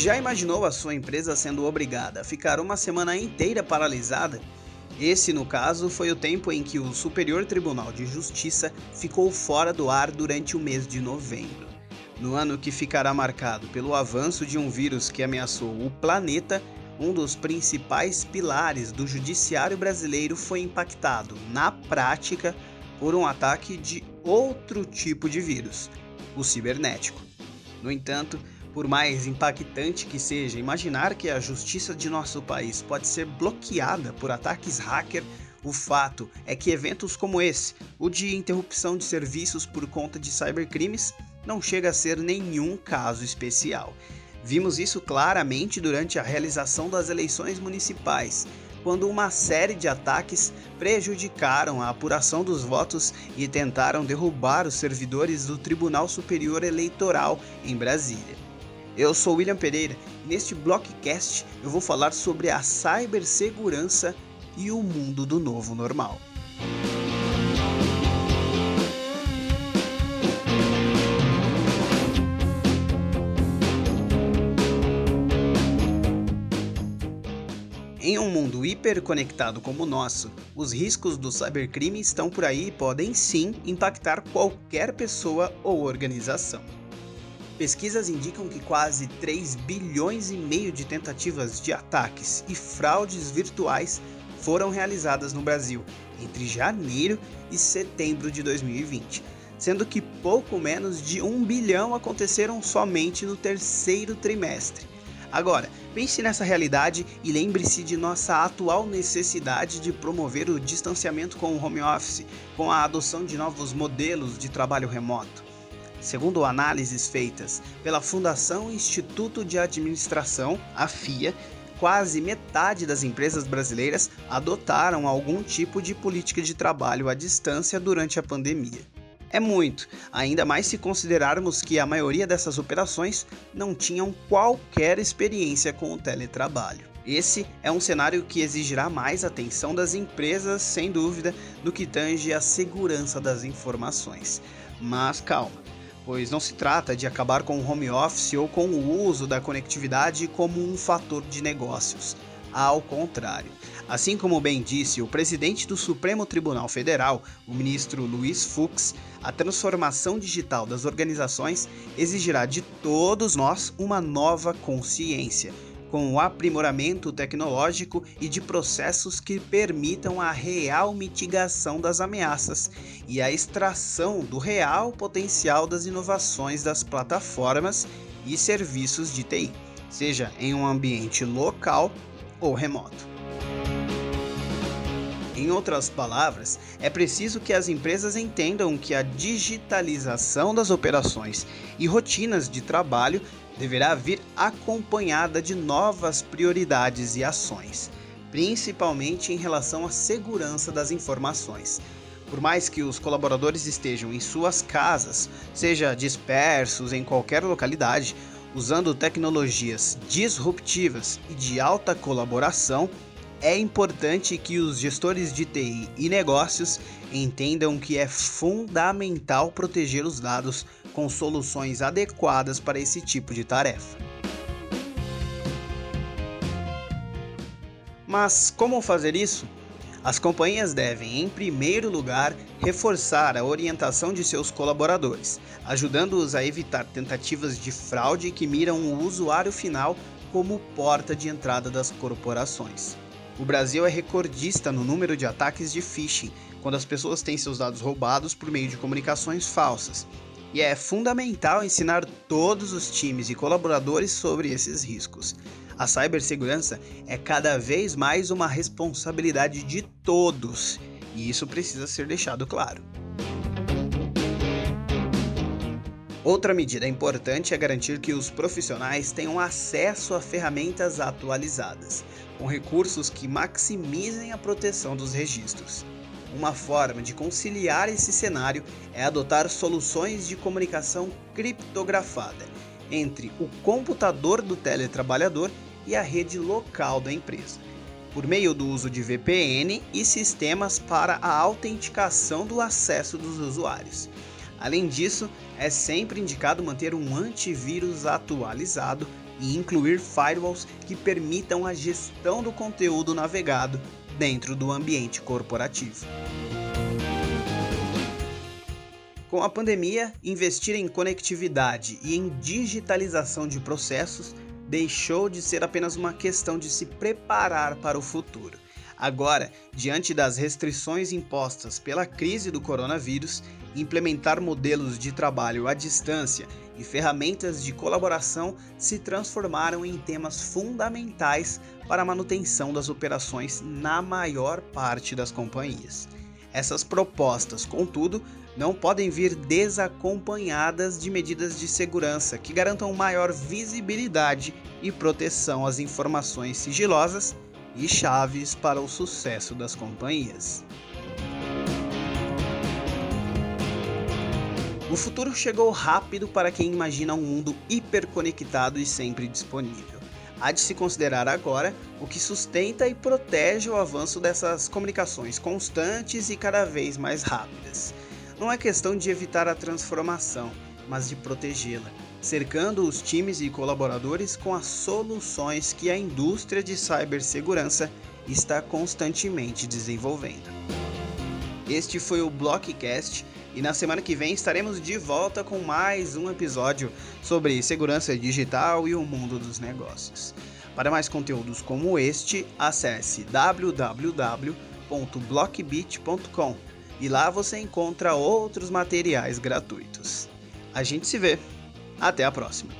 Já imaginou a sua empresa sendo obrigada a ficar uma semana inteira paralisada? Esse, no caso, foi o tempo em que o Superior Tribunal de Justiça ficou fora do ar durante o mês de novembro. No ano que ficará marcado pelo avanço de um vírus que ameaçou o planeta, um dos principais pilares do judiciário brasileiro foi impactado, na prática, por um ataque de outro tipo de vírus, o cibernético. No entanto, por mais impactante que seja, imaginar que a justiça de nosso país pode ser bloqueada por ataques hacker, o fato é que eventos como esse, o de interrupção de serviços por conta de cybercrimes, não chega a ser nenhum caso especial. Vimos isso claramente durante a realização das eleições municipais, quando uma série de ataques prejudicaram a apuração dos votos e tentaram derrubar os servidores do Tribunal Superior Eleitoral em Brasília. Eu sou William Pereira e neste Blockcast eu vou falar sobre a cibersegurança e o mundo do novo normal. Em um mundo hiperconectado como o nosso, os riscos do cybercrime estão por aí e podem sim impactar qualquer pessoa ou organização. Pesquisas indicam que quase 3 bilhões e meio de tentativas de ataques e fraudes virtuais foram realizadas no Brasil entre janeiro e setembro de 2020, sendo que pouco menos de 1 bilhão aconteceram somente no terceiro trimestre. Agora, pense nessa realidade e lembre-se de nossa atual necessidade de promover o distanciamento com o home office, com a adoção de novos modelos de trabalho remoto. Segundo análises feitas pela Fundação Instituto de Administração, a FIA, quase metade das empresas brasileiras adotaram algum tipo de política de trabalho à distância durante a pandemia. É muito, ainda mais se considerarmos que a maioria dessas operações não tinham qualquer experiência com o teletrabalho. Esse é um cenário que exigirá mais atenção das empresas, sem dúvida, no que tange à segurança das informações. Mas calma, pois não se trata de acabar com o home office ou com o uso da conectividade como um fator de negócios. Ao contrário. Assim como bem disse o presidente do Supremo Tribunal Federal, o ministro Luiz Fux, a transformação digital das organizações exigirá de todos nós uma nova consciência com o aprimoramento tecnológico e de processos que permitam a real mitigação das ameaças e a extração do real potencial das inovações das plataformas e serviços de TI, seja em um ambiente local ou remoto. Em outras palavras, é preciso que as empresas entendam que a digitalização das operações e rotinas de trabalho deverá vir acompanhada de novas prioridades e ações, principalmente em relação à segurança das informações. Por mais que os colaboradores estejam em suas casas, seja dispersos em qualquer localidade, usando tecnologias disruptivas e de alta colaboração, é importante que os gestores de TI e negócios entendam que é fundamental proteger os dados com soluções adequadas para esse tipo de tarefa. Mas como fazer isso? As companhias devem, em primeiro lugar, reforçar a orientação de seus colaboradores, ajudando-os a evitar tentativas de fraude que miram o usuário final como porta de entrada das corporações. O Brasil é recordista no número de ataques de phishing, quando as pessoas têm seus dados roubados por meio de comunicações falsas. E é fundamental ensinar todos os times e colaboradores sobre esses riscos. A cibersegurança é cada vez mais uma responsabilidade de todos, e isso precisa ser deixado claro. Outra medida importante é garantir que os profissionais tenham acesso a ferramentas atualizadas, com recursos que maximizem a proteção dos registros. Uma forma de conciliar esse cenário é adotar soluções de comunicação criptografada entre o computador do teletrabalhador e a rede local da empresa, por meio do uso de VPN e sistemas para a autenticação do acesso dos usuários. Além disso, é sempre indicado manter um antivírus atualizado e incluir firewalls que permitam a gestão do conteúdo navegado dentro do ambiente corporativo. Com a pandemia, investir em conectividade e em digitalização de processos deixou de ser apenas uma questão de se preparar para o futuro. Agora, diante das restrições impostas pela crise do coronavírus, implementar modelos de trabalho à distância e ferramentas de colaboração se transformaram em temas fundamentais para a manutenção das operações na maior parte das companhias. Essas propostas, contudo, não podem vir desacompanhadas de medidas de segurança que garantam maior visibilidade e proteção às informações sigilosas e chaves para o sucesso das companhias. O futuro chegou rápido para quem imagina um mundo hiperconectado e sempre disponível. Há de se considerar agora o que sustenta e protege o avanço dessas comunicações constantes e cada vez mais rápidas. Não é questão de evitar a transformação, mas de protegê-la, cercando os times e colaboradores com as soluções que a indústria de cibersegurança está constantemente desenvolvendo. Este foi o Blockcast e na semana que vem estaremos de volta com mais um episódio sobre segurança digital e o mundo dos negócios. Para mais conteúdos como este, acesse www.blockbit.com e lá você encontra outros materiais gratuitos. A gente se vê. Até a próxima.